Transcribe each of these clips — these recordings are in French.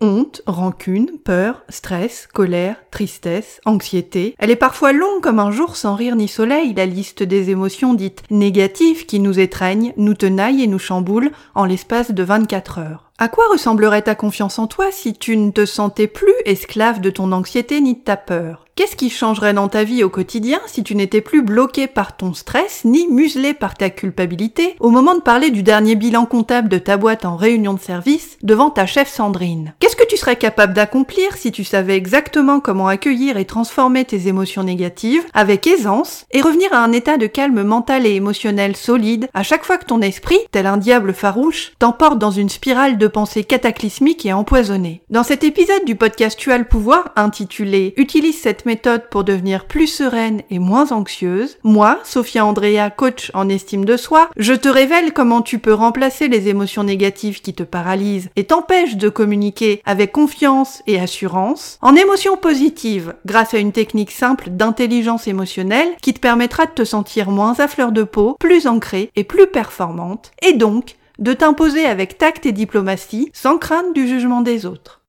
honte, rancune, peur, stress, colère, tristesse, anxiété. Elle est parfois longue comme un jour sans rire ni soleil, la liste des émotions dites négatives qui nous étreignent, nous tenaillent et nous chamboulent en l'espace de 24 heures. À quoi ressemblerait ta confiance en toi si tu ne te sentais plus esclave de ton anxiété ni de ta peur? Qu'est-ce qui changerait dans ta vie au quotidien si tu n'étais plus bloqué par ton stress ni muselé par ta culpabilité au moment de parler du dernier bilan comptable de ta boîte en réunion de service devant ta chef Sandrine? Qu'est-ce que tu serais capable d'accomplir si tu savais exactement comment accueillir et transformer tes émotions négatives avec aisance et revenir à un état de calme mental et émotionnel solide à chaque fois que ton esprit, tel un diable farouche, t'emporte dans une spirale de pensées cataclysmiques et empoisonnées? Dans cet épisode du podcast Tu as le pouvoir intitulé Utilise cette méthode pour devenir plus sereine et moins anxieuse, moi, Sophia Andrea, coach en estime de soi, je te révèle comment tu peux remplacer les émotions négatives qui te paralysent et t'empêchent de communiquer avec confiance et assurance en émotions positives grâce à une technique simple d'intelligence émotionnelle qui te permettra de te sentir moins à fleur de peau, plus ancrée et plus performante et donc de t'imposer avec tact et diplomatie sans crainte du jugement des autres.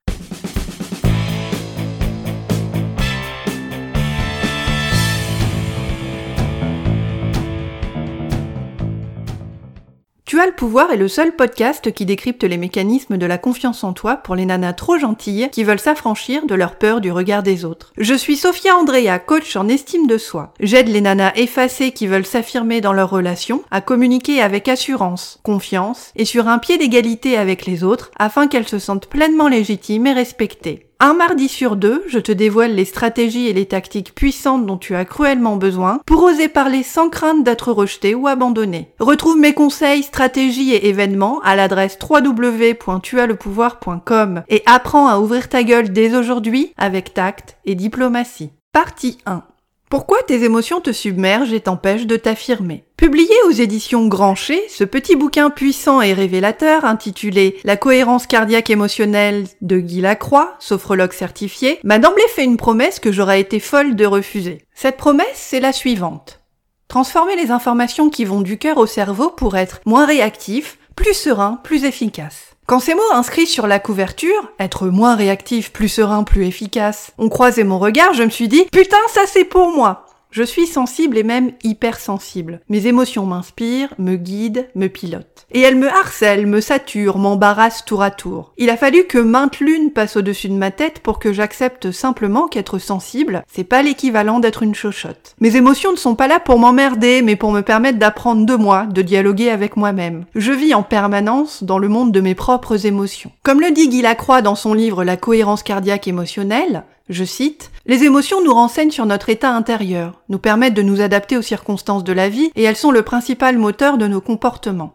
Tu as le pouvoir est le seul podcast qui décrypte les mécanismes de la confiance en toi pour les nanas trop gentilles qui veulent s'affranchir de leur peur du regard des autres. Je suis Sophia Andrea, coach en estime de soi. J'aide les nanas effacées qui veulent s'affirmer dans leurs relations à communiquer avec assurance, confiance et sur un pied d'égalité avec les autres afin qu'elles se sentent pleinement légitimes et respectées. Un mardi sur deux, je te dévoile les stratégies et les tactiques puissantes dont tu as cruellement besoin pour oser parler sans crainte d'être rejeté ou abandonné. Retrouve mes conseils, stratégies et événements à l'adresse www.tuaslepouvoir.com et apprends à ouvrir ta gueule dès aujourd'hui avec tact et diplomatie. Partie 1. Pourquoi tes émotions te submergent et t'empêchent de t'affirmer? Publié aux éditions Grancher, ce petit bouquin puissant et révélateur intitulé La cohérence cardiaque émotionnelle de Guy Lacroix, sophrologue certifié, m'a d'emblée fait une promesse que j'aurais été folle de refuser. Cette promesse, c'est la suivante. Transformer les informations qui vont du cœur au cerveau pour être moins réactif, plus serein, plus efficace. Quand ces mots inscrits sur la couverture, être moins réactif, plus serein, plus efficace, ont croisé mon regard, je me suis dit, putain, ça c'est pour moi. Je suis sensible et même hypersensible. Mes émotions m'inspirent, me guident, me pilotent. Et elles me harcèlent, me saturent, m'embarrassent tour à tour. Il a fallu que maintes lunes passent au-dessus de ma tête pour que j'accepte simplement qu'être sensible, c'est pas l'équivalent d'être une chochotte. Mes émotions ne sont pas là pour m'emmerder, mais pour me permettre d'apprendre de moi, de dialoguer avec moi-même. Je vis en permanence dans le monde de mes propres émotions. Comme le dit Guy Lacroix dans son livre La cohérence cardiaque émotionnelle, je cite, Les émotions nous renseignent sur notre état intérieur, nous permettent de nous adapter aux circonstances de la vie et elles sont le principal moteur de nos comportements.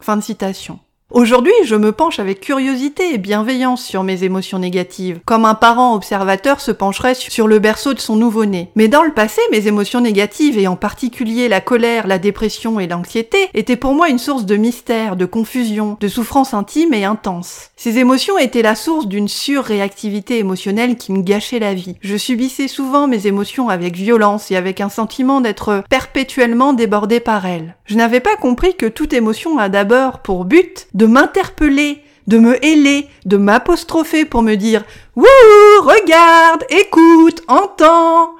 Fin de citation. Aujourd'hui, je me penche avec curiosité et bienveillance sur mes émotions négatives, comme un parent observateur se pencherait sur le berceau de son nouveau-né. Mais dans le passé, mes émotions négatives, et en particulier la colère, la dépression et l'anxiété, étaient pour moi une source de mystère, de confusion, de souffrance intime et intense. Ces émotions étaient la source d'une surréactivité émotionnelle qui me gâchait la vie. Je subissais souvent mes émotions avec violence et avec un sentiment d'être perpétuellement débordé par elles. Je n'avais pas compris que toute émotion a d'abord pour but de m'interpeller, de me héler, de m'apostropher pour me dire Wouh, regarde, écoute, entends.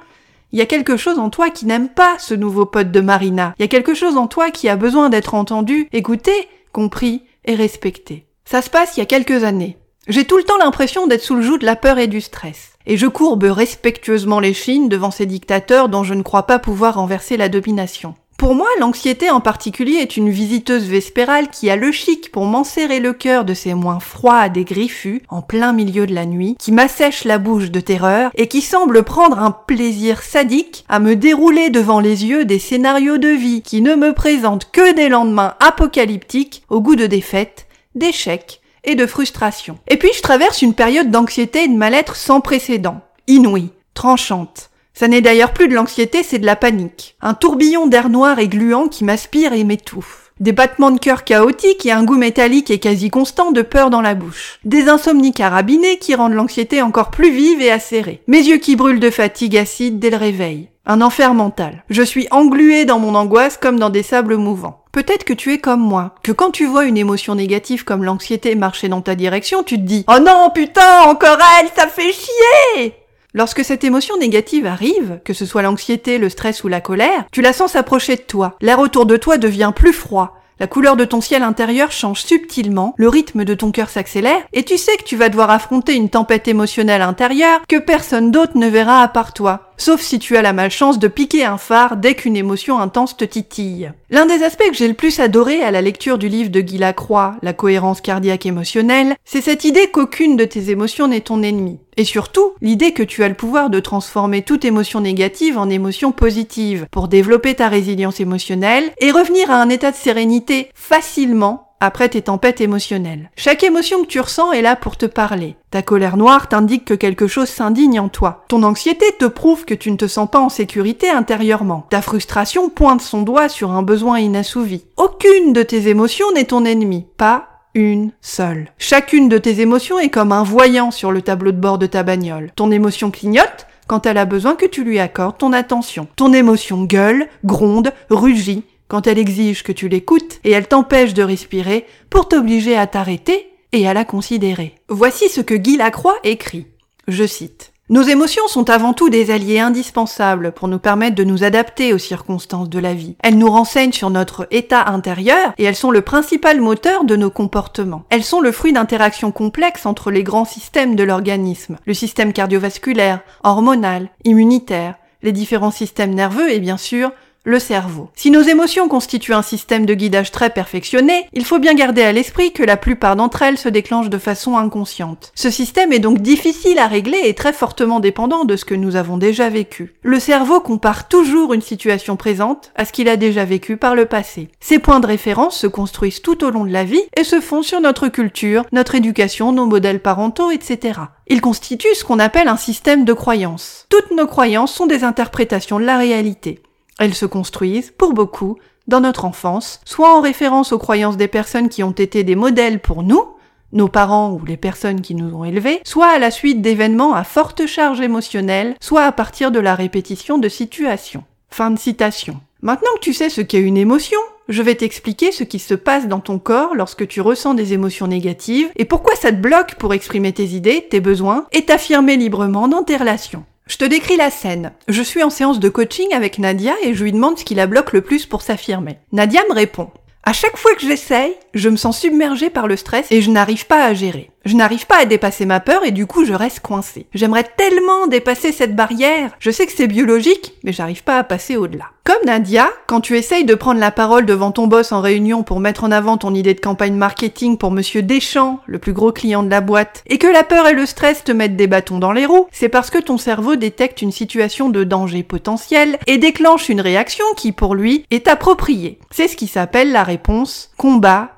Il y a quelque chose en toi qui n'aime pas ce nouveau pote de Marina. Il y a quelque chose en toi qui a besoin d'être entendu, écouté, compris et respecté. Ça se passe il y a quelques années. J'ai tout le temps l'impression d'être sous le joug de la peur et du stress. Et je courbe respectueusement les chines devant ces dictateurs dont je ne crois pas pouvoir renverser la domination. Pour moi, l'anxiété en particulier est une visiteuse vespérale qui a le chic pour m'enserrer le cœur de ses moins froides et griffus en plein milieu de la nuit, qui m'assèche la bouche de terreur et qui semble prendre un plaisir sadique à me dérouler devant les yeux des scénarios de vie qui ne me présentent que des lendemains apocalyptiques au goût de défaite, d'échecs et de frustration. Et puis je traverse une période d'anxiété et de mal-être sans précédent, inouïe, tranchante, ça n'est d'ailleurs plus de l'anxiété, c'est de la panique. Un tourbillon d'air noir et gluant qui m'aspire et m'étouffe. Des battements de cœur chaotiques et un goût métallique et quasi constant de peur dans la bouche. Des insomnies carabinées qui rendent l'anxiété encore plus vive et acérée. Mes yeux qui brûlent de fatigue acide dès le réveil. Un enfer mental. Je suis englué dans mon angoisse comme dans des sables mouvants. Peut-être que tu es comme moi, que quand tu vois une émotion négative comme l'anxiété marcher dans ta direction, tu te dis Oh non, putain, encore elle, ça fait chier Lorsque cette émotion négative arrive, que ce soit l'anxiété, le stress ou la colère, tu la sens s'approcher de toi. L'air autour de toi devient plus froid. La couleur de ton ciel intérieur change subtilement, le rythme de ton cœur s'accélère, et tu sais que tu vas devoir affronter une tempête émotionnelle intérieure que personne d'autre ne verra à part toi sauf si tu as la malchance de piquer un phare dès qu'une émotion intense te titille. L'un des aspects que j'ai le plus adoré à la lecture du livre de Guy Lacroix, La cohérence cardiaque émotionnelle, c'est cette idée qu'aucune de tes émotions n'est ton ennemi. Et surtout, l'idée que tu as le pouvoir de transformer toute émotion négative en émotion positive pour développer ta résilience émotionnelle et revenir à un état de sérénité facilement après tes tempêtes émotionnelles. Chaque émotion que tu ressens est là pour te parler. Ta colère noire t'indique que quelque chose s'indigne en toi. Ton anxiété te prouve que tu ne te sens pas en sécurité intérieurement. Ta frustration pointe son doigt sur un besoin inassouvi. Aucune de tes émotions n'est ton ennemi. Pas une seule. Chacune de tes émotions est comme un voyant sur le tableau de bord de ta bagnole. Ton émotion clignote quand elle a besoin que tu lui accordes ton attention. Ton émotion gueule, gronde, rugit quand elle exige que tu l'écoutes et elle t'empêche de respirer pour t'obliger à t'arrêter et à la considérer. Voici ce que Guy Lacroix écrit. Je cite. Nos émotions sont avant tout des alliés indispensables pour nous permettre de nous adapter aux circonstances de la vie. Elles nous renseignent sur notre état intérieur et elles sont le principal moteur de nos comportements. Elles sont le fruit d'interactions complexes entre les grands systèmes de l'organisme, le système cardiovasculaire, hormonal, immunitaire, les différents systèmes nerveux et bien sûr le cerveau. Si nos émotions constituent un système de guidage très perfectionné, il faut bien garder à l'esprit que la plupart d'entre elles se déclenchent de façon inconsciente. Ce système est donc difficile à régler et très fortement dépendant de ce que nous avons déjà vécu. Le cerveau compare toujours une situation présente à ce qu'il a déjà vécu par le passé. Ces points de référence se construisent tout au long de la vie et se font sur notre culture, notre éducation, nos modèles parentaux, etc. Ils constituent ce qu'on appelle un système de croyances. Toutes nos croyances sont des interprétations de la réalité. Elles se construisent, pour beaucoup, dans notre enfance, soit en référence aux croyances des personnes qui ont été des modèles pour nous, nos parents ou les personnes qui nous ont élevés, soit à la suite d'événements à forte charge émotionnelle, soit à partir de la répétition de situations. Fin de citation. Maintenant que tu sais ce qu'est une émotion, je vais t'expliquer ce qui se passe dans ton corps lorsque tu ressens des émotions négatives et pourquoi ça te bloque pour exprimer tes idées, tes besoins et t'affirmer librement dans tes relations. Je te décris la scène. Je suis en séance de coaching avec Nadia et je lui demande ce qui la bloque le plus pour s'affirmer. Nadia me répond. À chaque fois que j'essaye, je me sens submergée par le stress et je n'arrive pas à gérer. Je n'arrive pas à dépasser ma peur et du coup je reste coincée. J'aimerais tellement dépasser cette barrière. Je sais que c'est biologique, mais j'arrive pas à passer au-delà. Comme Nadia, quand tu essayes de prendre la parole devant ton boss en réunion pour mettre en avant ton idée de campagne marketing pour monsieur Deschamps, le plus gros client de la boîte, et que la peur et le stress te mettent des bâtons dans les roues, c'est parce que ton cerveau détecte une situation de danger potentiel et déclenche une réaction qui pour lui est appropriée. C'est ce qui s'appelle la réponse combat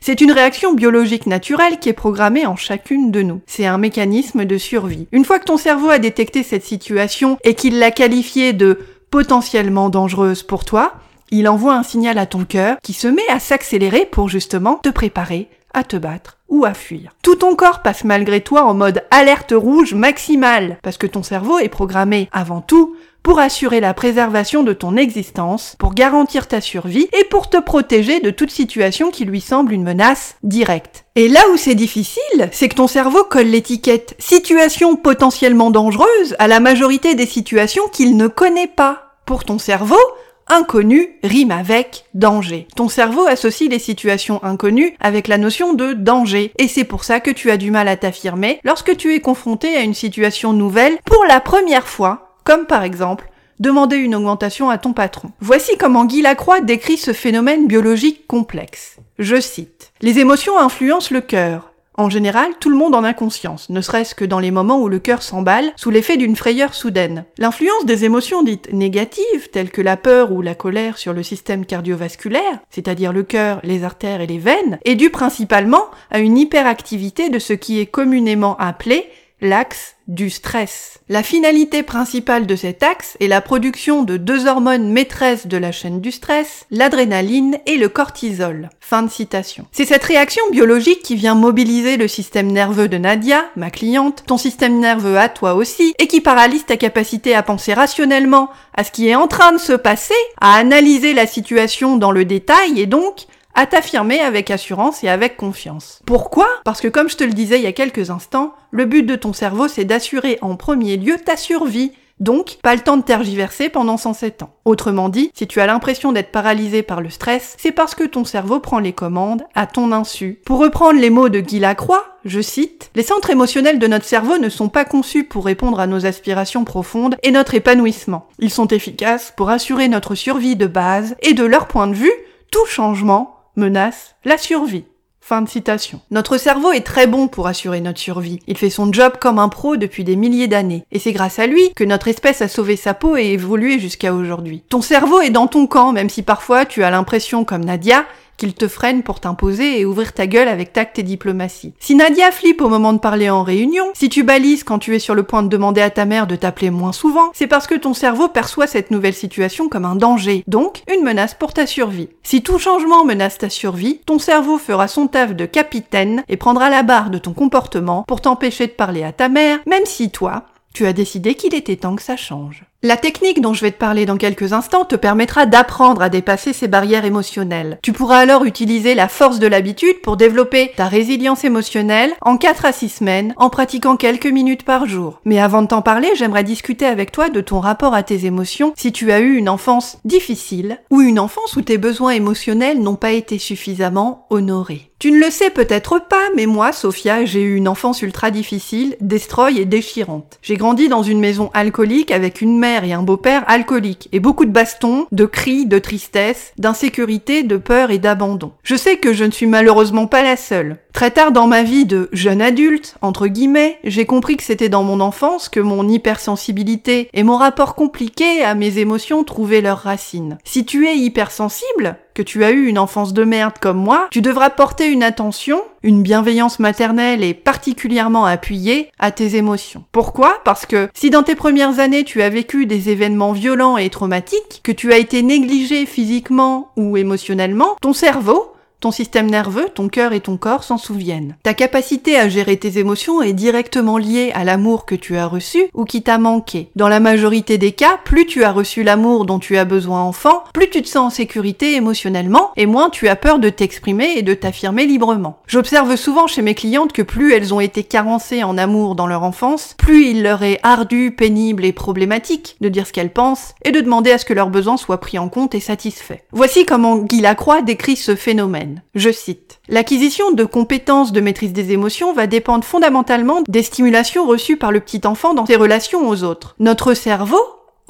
C'est une réaction biologique naturelle qui est programmée en chacune de nous. C'est un mécanisme de survie. Une fois que ton cerveau a détecté cette situation et qu'il l'a qualifiée de potentiellement dangereuse pour toi, il envoie un signal à ton cœur qui se met à s'accélérer pour justement te préparer à te battre à fuir. Tout ton corps passe malgré toi en mode alerte rouge maximale, parce que ton cerveau est programmé avant tout pour assurer la préservation de ton existence, pour garantir ta survie et pour te protéger de toute situation qui lui semble une menace directe. Et là où c'est difficile, c'est que ton cerveau colle l'étiquette situation potentiellement dangereuse à la majorité des situations qu'il ne connaît pas. Pour ton cerveau, inconnu rime avec danger. Ton cerveau associe les situations inconnues avec la notion de danger. Et c'est pour ça que tu as du mal à t'affirmer lorsque tu es confronté à une situation nouvelle pour la première fois comme par exemple demander une augmentation à ton patron. Voici comment Guy Lacroix décrit ce phénomène biologique complexe. Je cite. Les émotions influencent le cœur. En général, tout le monde en a conscience, ne serait-ce que dans les moments où le cœur s'emballe sous l'effet d'une frayeur soudaine. L'influence des émotions dites négatives, telles que la peur ou la colère sur le système cardiovasculaire, c'est-à-dire le cœur, les artères et les veines, est due principalement à une hyperactivité de ce qui est communément appelé l'axe du stress. La finalité principale de cet axe est la production de deux hormones maîtresses de la chaîne du stress, l'adrénaline et le cortisol. Fin de citation. C'est cette réaction biologique qui vient mobiliser le système nerveux de Nadia, ma cliente, ton système nerveux à toi aussi, et qui paralyse ta capacité à penser rationnellement à ce qui est en train de se passer, à analyser la situation dans le détail et donc à t'affirmer avec assurance et avec confiance. Pourquoi? Parce que comme je te le disais il y a quelques instants, le but de ton cerveau c'est d'assurer en premier lieu ta survie. Donc, pas le temps de tergiverser pendant 107 ans. Autrement dit, si tu as l'impression d'être paralysé par le stress, c'est parce que ton cerveau prend les commandes à ton insu. Pour reprendre les mots de Guy Lacroix, je cite, Les centres émotionnels de notre cerveau ne sont pas conçus pour répondre à nos aspirations profondes et notre épanouissement. Ils sont efficaces pour assurer notre survie de base et de leur point de vue, tout changement menace la survie. Fin de citation. Notre cerveau est très bon pour assurer notre survie. Il fait son job comme un pro depuis des milliers d'années. Et c'est grâce à lui que notre espèce a sauvé sa peau et évolué jusqu'à aujourd'hui. Ton cerveau est dans ton camp, même si parfois tu as l'impression, comme Nadia, te freine pour t'imposer et ouvrir ta gueule avec tact et diplomatie. Si Nadia flippe au moment de parler en réunion, si tu balises quand tu es sur le point de demander à ta mère de t'appeler moins souvent, c'est parce que ton cerveau perçoit cette nouvelle situation comme un danger, donc une menace pour ta survie. Si tout changement menace ta survie, ton cerveau fera son taf de capitaine et prendra la barre de ton comportement pour t'empêcher de parler à ta mère, même si toi, tu as décidé qu'il était temps que ça change. La technique dont je vais te parler dans quelques instants te permettra d'apprendre à dépasser ces barrières émotionnelles. Tu pourras alors utiliser la force de l'habitude pour développer ta résilience émotionnelle en 4 à 6 semaines en pratiquant quelques minutes par jour. Mais avant de t'en parler, j'aimerais discuter avec toi de ton rapport à tes émotions si tu as eu une enfance difficile ou une enfance où tes besoins émotionnels n'ont pas été suffisamment honorés. Tu ne le sais peut-être pas, mais moi, Sophia, j'ai eu une enfance ultra difficile, destroy et déchirante. J'ai grandi dans une maison alcoolique avec une mère et un beau-père alcooliques, et beaucoup de bastons, de cris, de tristesse, d'insécurité, de peur et d'abandon. Je sais que je ne suis malheureusement pas la seule. Très tard dans ma vie de jeune adulte, entre guillemets, j'ai compris que c'était dans mon enfance que mon hypersensibilité et mon rapport compliqué à mes émotions trouvaient leurs racines. Si tu es hypersensible, que tu as eu une enfance de merde comme moi, tu devras porter une attention, une bienveillance maternelle et particulièrement appuyée à tes émotions. Pourquoi? Parce que si dans tes premières années tu as vécu des événements violents et traumatiques, que tu as été négligé physiquement ou émotionnellement, ton cerveau ton système nerveux, ton cœur et ton corps s'en souviennent. Ta capacité à gérer tes émotions est directement liée à l'amour que tu as reçu ou qui t'a manqué. Dans la majorité des cas, plus tu as reçu l'amour dont tu as besoin enfant, plus tu te sens en sécurité émotionnellement et moins tu as peur de t'exprimer et de t'affirmer librement. J'observe souvent chez mes clientes que plus elles ont été carencées en amour dans leur enfance, plus il leur est ardu, pénible et problématique de dire ce qu'elles pensent et de demander à ce que leurs besoins soient pris en compte et satisfaits. Voici comment Guy Lacroix décrit ce phénomène. Je cite. L'acquisition de compétences de maîtrise des émotions va dépendre fondamentalement des stimulations reçues par le petit enfant dans ses relations aux autres. Notre cerveau,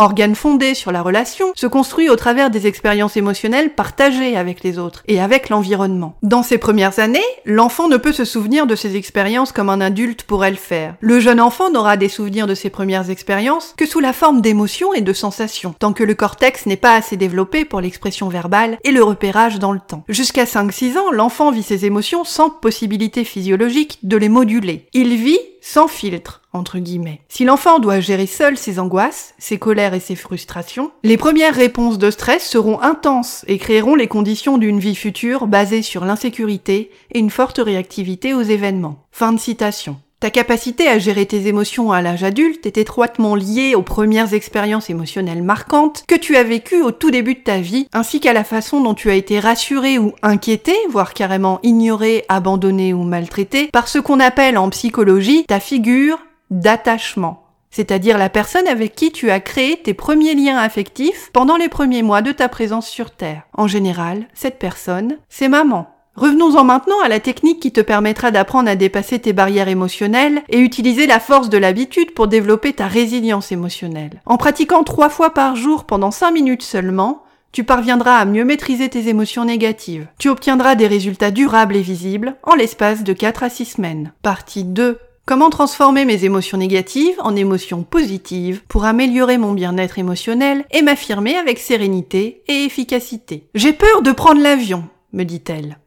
organe fondé sur la relation, se construit au travers des expériences émotionnelles partagées avec les autres et avec l'environnement. Dans ses premières années, l'enfant ne peut se souvenir de ses expériences comme un adulte pourrait le faire. Le jeune enfant n'aura des souvenirs de ses premières expériences que sous la forme d'émotions et de sensations, tant que le cortex n'est pas assez développé pour l'expression verbale et le repérage dans le temps. Jusqu'à 5-6 ans, l'enfant vit ses émotions sans possibilité physiologique de les moduler. Il vit sans filtre, entre guillemets. Si l'enfant doit gérer seul ses angoisses, ses colères et ses frustrations, les premières réponses de stress seront intenses et créeront les conditions d'une vie future basée sur l'insécurité et une forte réactivité aux événements. Fin de citation. Ta capacité à gérer tes émotions à l'âge adulte est étroitement liée aux premières expériences émotionnelles marquantes que tu as vécues au tout début de ta vie, ainsi qu'à la façon dont tu as été rassuré ou inquiété, voire carrément ignoré, abandonné ou maltraité, par ce qu'on appelle en psychologie ta figure d'attachement c'est-à-dire la personne avec qui tu as créé tes premiers liens affectifs pendant les premiers mois de ta présence sur Terre. En général, cette personne, c'est maman. Revenons-en maintenant à la technique qui te permettra d'apprendre à dépasser tes barrières émotionnelles et utiliser la force de l'habitude pour développer ta résilience émotionnelle. En pratiquant trois fois par jour pendant cinq minutes seulement, tu parviendras à mieux maîtriser tes émotions négatives. Tu obtiendras des résultats durables et visibles en l'espace de 4 à 6 semaines. Partie 2. Comment transformer mes émotions négatives en émotions positives pour améliorer mon bien-être émotionnel et m'affirmer avec sérénité et efficacité? J'ai peur de prendre l'avion, me dit-elle.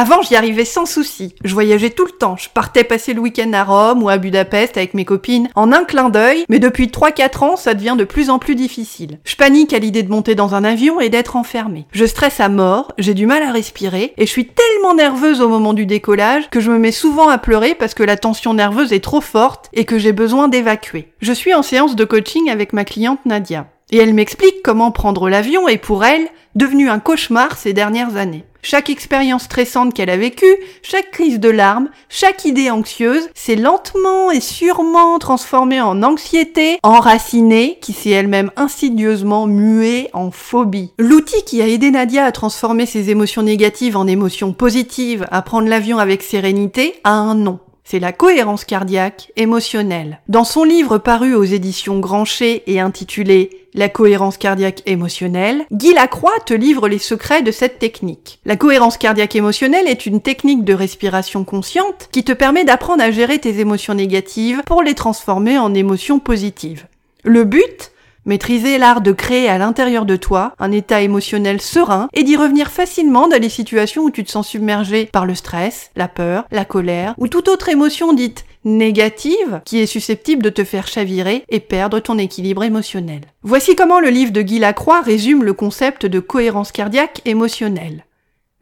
Avant, j'y arrivais sans souci. Je voyageais tout le temps. Je partais passer le week-end à Rome ou à Budapest avec mes copines en un clin d'œil, mais depuis 3-4 ans, ça devient de plus en plus difficile. Je panique à l'idée de monter dans un avion et d'être enfermée. Je stresse à mort, j'ai du mal à respirer et je suis tellement nerveuse au moment du décollage que je me mets souvent à pleurer parce que la tension nerveuse est trop forte et que j'ai besoin d'évacuer. Je suis en séance de coaching avec ma cliente Nadia. Et elle m'explique comment prendre l'avion est pour elle devenu un cauchemar ces dernières années. Chaque expérience stressante qu'elle a vécue, chaque crise de larmes, chaque idée anxieuse s'est lentement et sûrement transformée en anxiété, enracinée, qui s'est elle-même insidieusement muée en phobie. L'outil qui a aidé Nadia à transformer ses émotions négatives en émotions positives, à prendre l'avion avec sérénité, a un nom c'est la cohérence cardiaque émotionnelle. Dans son livre paru aux éditions Grancher et intitulé La cohérence cardiaque émotionnelle, Guy Lacroix te livre les secrets de cette technique. La cohérence cardiaque émotionnelle est une technique de respiration consciente qui te permet d'apprendre à gérer tes émotions négatives pour les transformer en émotions positives. Le but, Maîtriser l'art de créer à l'intérieur de toi un état émotionnel serein et d'y revenir facilement dans les situations où tu te sens submergé par le stress, la peur, la colère ou toute autre émotion dite négative qui est susceptible de te faire chavirer et perdre ton équilibre émotionnel. Voici comment le livre de Guy Lacroix résume le concept de cohérence cardiaque émotionnelle.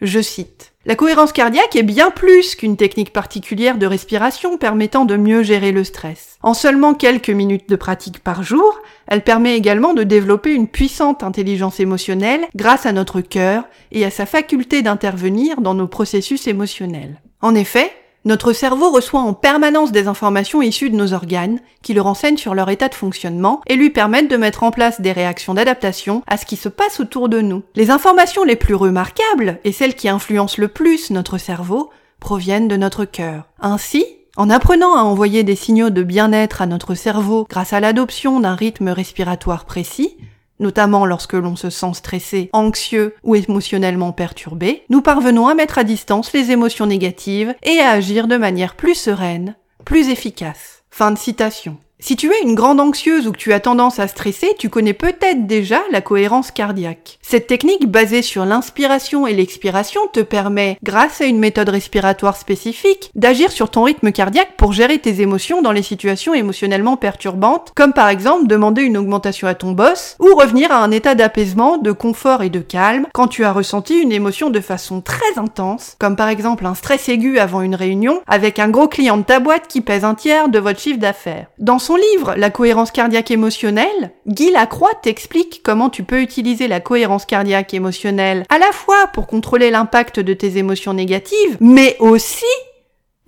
Je cite. La cohérence cardiaque est bien plus qu'une technique particulière de respiration permettant de mieux gérer le stress. En seulement quelques minutes de pratique par jour, elle permet également de développer une puissante intelligence émotionnelle grâce à notre cœur et à sa faculté d'intervenir dans nos processus émotionnels. En effet, notre cerveau reçoit en permanence des informations issues de nos organes qui le renseignent sur leur état de fonctionnement et lui permettent de mettre en place des réactions d'adaptation à ce qui se passe autour de nous. Les informations les plus remarquables et celles qui influencent le plus notre cerveau proviennent de notre cœur. Ainsi, en apprenant à envoyer des signaux de bien-être à notre cerveau grâce à l'adoption d'un rythme respiratoire précis, notamment lorsque l'on se sent stressé, anxieux ou émotionnellement perturbé, nous parvenons à mettre à distance les émotions négatives et à agir de manière plus sereine, plus efficace. Fin de citation. Si tu es une grande anxieuse ou que tu as tendance à stresser, tu connais peut-être déjà la cohérence cardiaque. Cette technique basée sur l'inspiration et l'expiration te permet, grâce à une méthode respiratoire spécifique, d'agir sur ton rythme cardiaque pour gérer tes émotions dans les situations émotionnellement perturbantes, comme par exemple demander une augmentation à ton boss ou revenir à un état d'apaisement, de confort et de calme quand tu as ressenti une émotion de façon très intense, comme par exemple un stress aigu avant une réunion avec un gros client de ta boîte qui pèse un tiers de votre chiffre d'affaires. Son livre La cohérence cardiaque émotionnelle, Guy Lacroix t'explique comment tu peux utiliser la cohérence cardiaque émotionnelle à la fois pour contrôler l'impact de tes émotions négatives, mais aussi,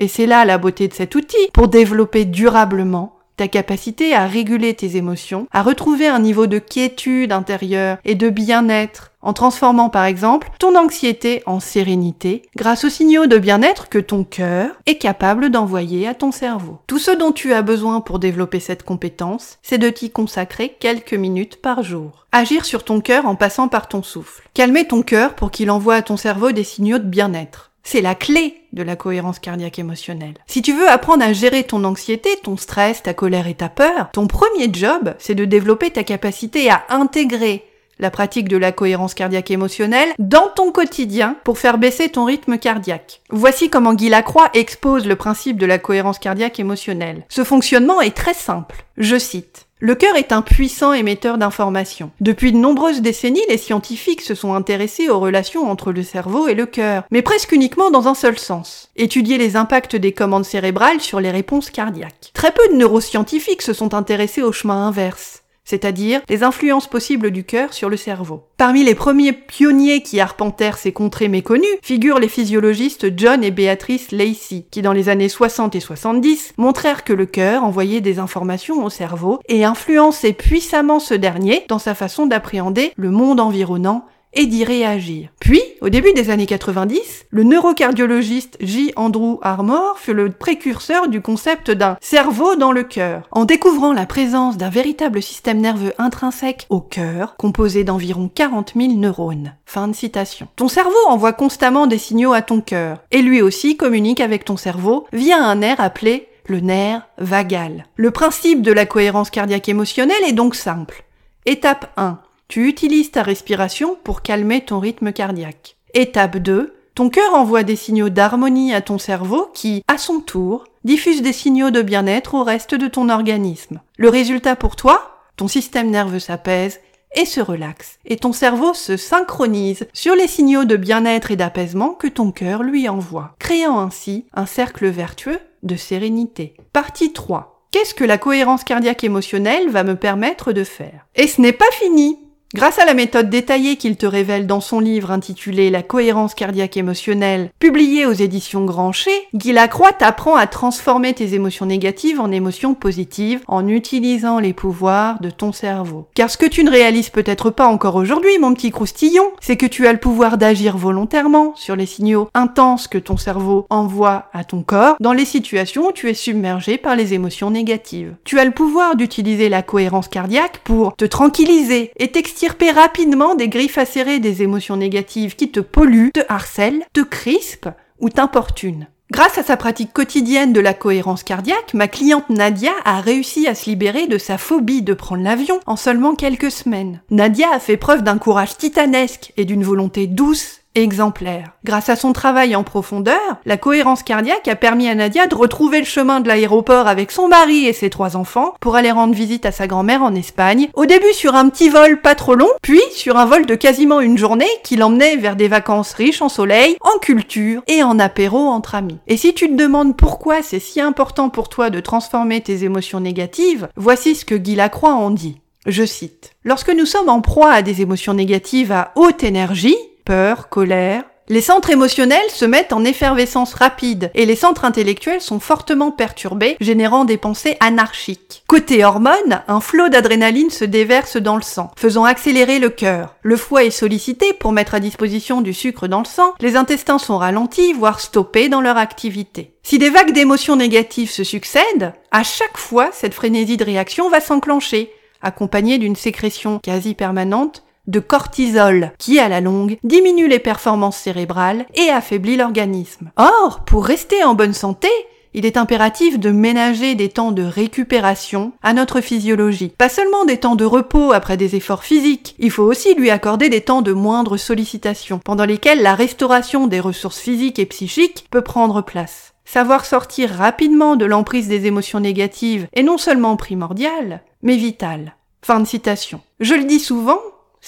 et c'est là la beauté de cet outil, pour développer durablement ta capacité à réguler tes émotions, à retrouver un niveau de quiétude intérieure et de bien-être, en transformant par exemple ton anxiété en sérénité, grâce aux signaux de bien-être que ton cœur est capable d'envoyer à ton cerveau. Tout ce dont tu as besoin pour développer cette compétence, c'est de t'y consacrer quelques minutes par jour. Agir sur ton cœur en passant par ton souffle. Calmer ton cœur pour qu'il envoie à ton cerveau des signaux de bien-être. C'est la clé de la cohérence cardiaque émotionnelle. Si tu veux apprendre à gérer ton anxiété, ton stress, ta colère et ta peur, ton premier job, c'est de développer ta capacité à intégrer la pratique de la cohérence cardiaque émotionnelle dans ton quotidien pour faire baisser ton rythme cardiaque. Voici comment Guy Lacroix expose le principe de la cohérence cardiaque émotionnelle. Ce fonctionnement est très simple. Je cite. Le cœur est un puissant émetteur d'informations. Depuis de nombreuses décennies, les scientifiques se sont intéressés aux relations entre le cerveau et le cœur, mais presque uniquement dans un seul sens. Étudier les impacts des commandes cérébrales sur les réponses cardiaques. Très peu de neuroscientifiques se sont intéressés au chemin inverse c'est-à-dire les influences possibles du cœur sur le cerveau. Parmi les premiers pionniers qui arpentèrent ces contrées méconnues figurent les physiologistes John et Beatrice Lacey, qui dans les années 60 et 70 montrèrent que le cœur envoyait des informations au cerveau et influençait puissamment ce dernier dans sa façon d'appréhender le monde environnant et d'y réagir. Puis, au début des années 90, le neurocardiologiste J. Andrew Armour fut le précurseur du concept d'un cerveau dans le cœur. En découvrant la présence d'un véritable système nerveux intrinsèque au cœur, composé d'environ 40 000 neurones. Fin de citation. Ton cerveau envoie constamment des signaux à ton cœur, et lui aussi communique avec ton cerveau via un nerf appelé le nerf vagal. Le principe de la cohérence cardiaque émotionnelle est donc simple. Étape 1 tu utilises ta respiration pour calmer ton rythme cardiaque. Étape 2, Ton cœur envoie des signaux d'harmonie à ton cerveau qui, à son tour, diffuse des signaux de bien-être au reste de ton organisme. Le résultat pour toi Ton système nerveux s'apaise et se relaxe, et ton cerveau se synchronise sur les signaux de bien-être et d'apaisement que ton cœur lui envoie, créant ainsi un cercle vertueux de sérénité. Partie 3. Qu'est-ce que la cohérence cardiaque émotionnelle va me permettre de faire? Et ce n'est pas fini Grâce à la méthode détaillée qu'il te révèle dans son livre intitulé La cohérence cardiaque émotionnelle, publié aux éditions Grancher, Guy Lacroix t'apprend à transformer tes émotions négatives en émotions positives en utilisant les pouvoirs de ton cerveau. Car ce que tu ne réalises peut-être pas encore aujourd'hui, mon petit croustillon, c'est que tu as le pouvoir d'agir volontairement sur les signaux intenses que ton cerveau envoie à ton corps dans les situations où tu es submergé par les émotions négatives. Tu as le pouvoir d'utiliser la cohérence cardiaque pour te tranquilliser et t'extirper extirper rapidement des griffes acérées des émotions négatives qui te polluent, te harcèlent, te crispent ou t'importunent. Grâce à sa pratique quotidienne de la cohérence cardiaque, ma cliente Nadia a réussi à se libérer de sa phobie de prendre l'avion en seulement quelques semaines. Nadia a fait preuve d'un courage titanesque et d'une volonté douce exemplaire. Grâce à son travail en profondeur, la cohérence cardiaque a permis à Nadia de retrouver le chemin de l'aéroport avec son mari et ses trois enfants pour aller rendre visite à sa grand-mère en Espagne, au début sur un petit vol pas trop long, puis sur un vol de quasiment une journée qui l'emmenait vers des vacances riches en soleil, en culture et en apéro entre amis. Et si tu te demandes pourquoi c'est si important pour toi de transformer tes émotions négatives, voici ce que Guy Lacroix en dit. Je cite. Lorsque nous sommes en proie à des émotions négatives à haute énergie, peur, colère. Les centres émotionnels se mettent en effervescence rapide et les centres intellectuels sont fortement perturbés, générant des pensées anarchiques. Côté hormones, un flot d'adrénaline se déverse dans le sang, faisant accélérer le cœur. Le foie est sollicité pour mettre à disposition du sucre dans le sang, les intestins sont ralentis, voire stoppés dans leur activité. Si des vagues d'émotions négatives se succèdent, à chaque fois, cette frénésie de réaction va s'enclencher, accompagnée d'une sécrétion quasi permanente de cortisol qui, à la longue, diminue les performances cérébrales et affaiblit l'organisme. Or, pour rester en bonne santé, il est impératif de ménager des temps de récupération à notre physiologie. Pas seulement des temps de repos après des efforts physiques, il faut aussi lui accorder des temps de moindre sollicitation, pendant lesquels la restauration des ressources physiques et psychiques peut prendre place. Savoir sortir rapidement de l'emprise des émotions négatives est non seulement primordial, mais vital. Fin de citation. Je le dis souvent,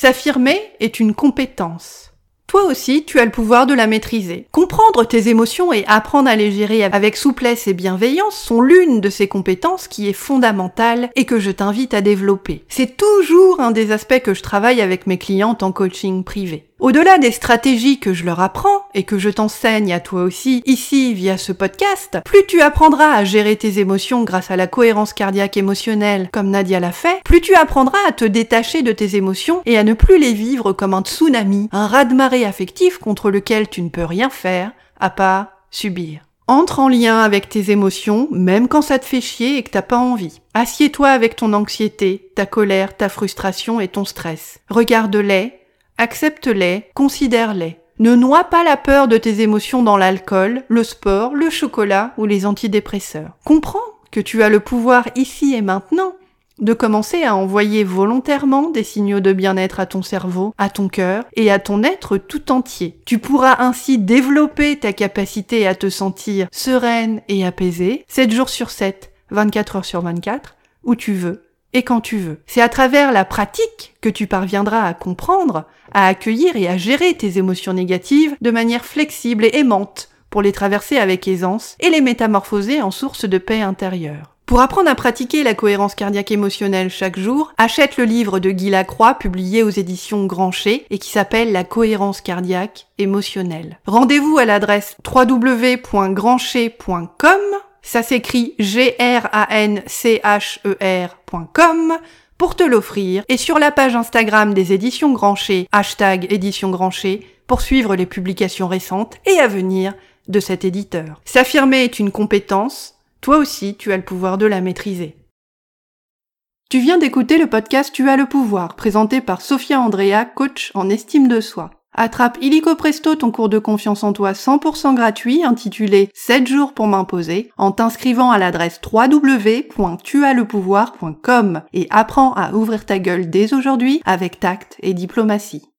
S'affirmer est une compétence. Toi aussi, tu as le pouvoir de la maîtriser. Comprendre tes émotions et apprendre à les gérer avec souplesse et bienveillance sont l'une de ces compétences qui est fondamentale et que je t'invite à développer. C'est toujours un des aspects que je travaille avec mes clientes en coaching privé. Au-delà des stratégies que je leur apprends et que je t'enseigne à toi aussi ici via ce podcast, plus tu apprendras à gérer tes émotions grâce à la cohérence cardiaque émotionnelle comme Nadia l'a fait, plus tu apprendras à te détacher de tes émotions et à ne plus les vivre comme un tsunami, un raz-de-marée affectif contre lequel tu ne peux rien faire à part subir. Entre en lien avec tes émotions, même quand ça te fait chier et que t'as pas envie. Assieds-toi avec ton anxiété, ta colère, ta frustration et ton stress. Regarde-les, Accepte-les, considère-les. Ne noie pas la peur de tes émotions dans l'alcool, le sport, le chocolat ou les antidépresseurs. Comprends que tu as le pouvoir ici et maintenant de commencer à envoyer volontairement des signaux de bien-être à ton cerveau, à ton cœur et à ton être tout entier. Tu pourras ainsi développer ta capacité à te sentir sereine et apaisée 7 jours sur 7, 24 heures sur 24, où tu veux et quand tu veux. C'est à travers la pratique que tu parviendras à comprendre, à accueillir et à gérer tes émotions négatives de manière flexible et aimante pour les traverser avec aisance et les métamorphoser en source de paix intérieure. Pour apprendre à pratiquer la cohérence cardiaque émotionnelle chaque jour, achète le livre de Guy Lacroix publié aux éditions Grancher et qui s'appelle La cohérence cardiaque émotionnelle. Rendez-vous à l'adresse www.grancher.com ça s'écrit G-R-A-N-C-H-E-R.com pour te l'offrir et sur la page Instagram des éditions Grancher, hashtag édition Grancher, pour suivre les publications récentes et à venir de cet éditeur. S'affirmer est une compétence, toi aussi tu as le pouvoir de la maîtriser. Tu viens d'écouter le podcast Tu as le pouvoir, présenté par Sophia Andrea, coach en estime de soi. Attrape illico presto ton cours de confiance en toi 100% gratuit intitulé 7 jours pour m'imposer en t'inscrivant à l'adresse www.tuaslepouvoir.com et apprends à ouvrir ta gueule dès aujourd'hui avec tact et diplomatie.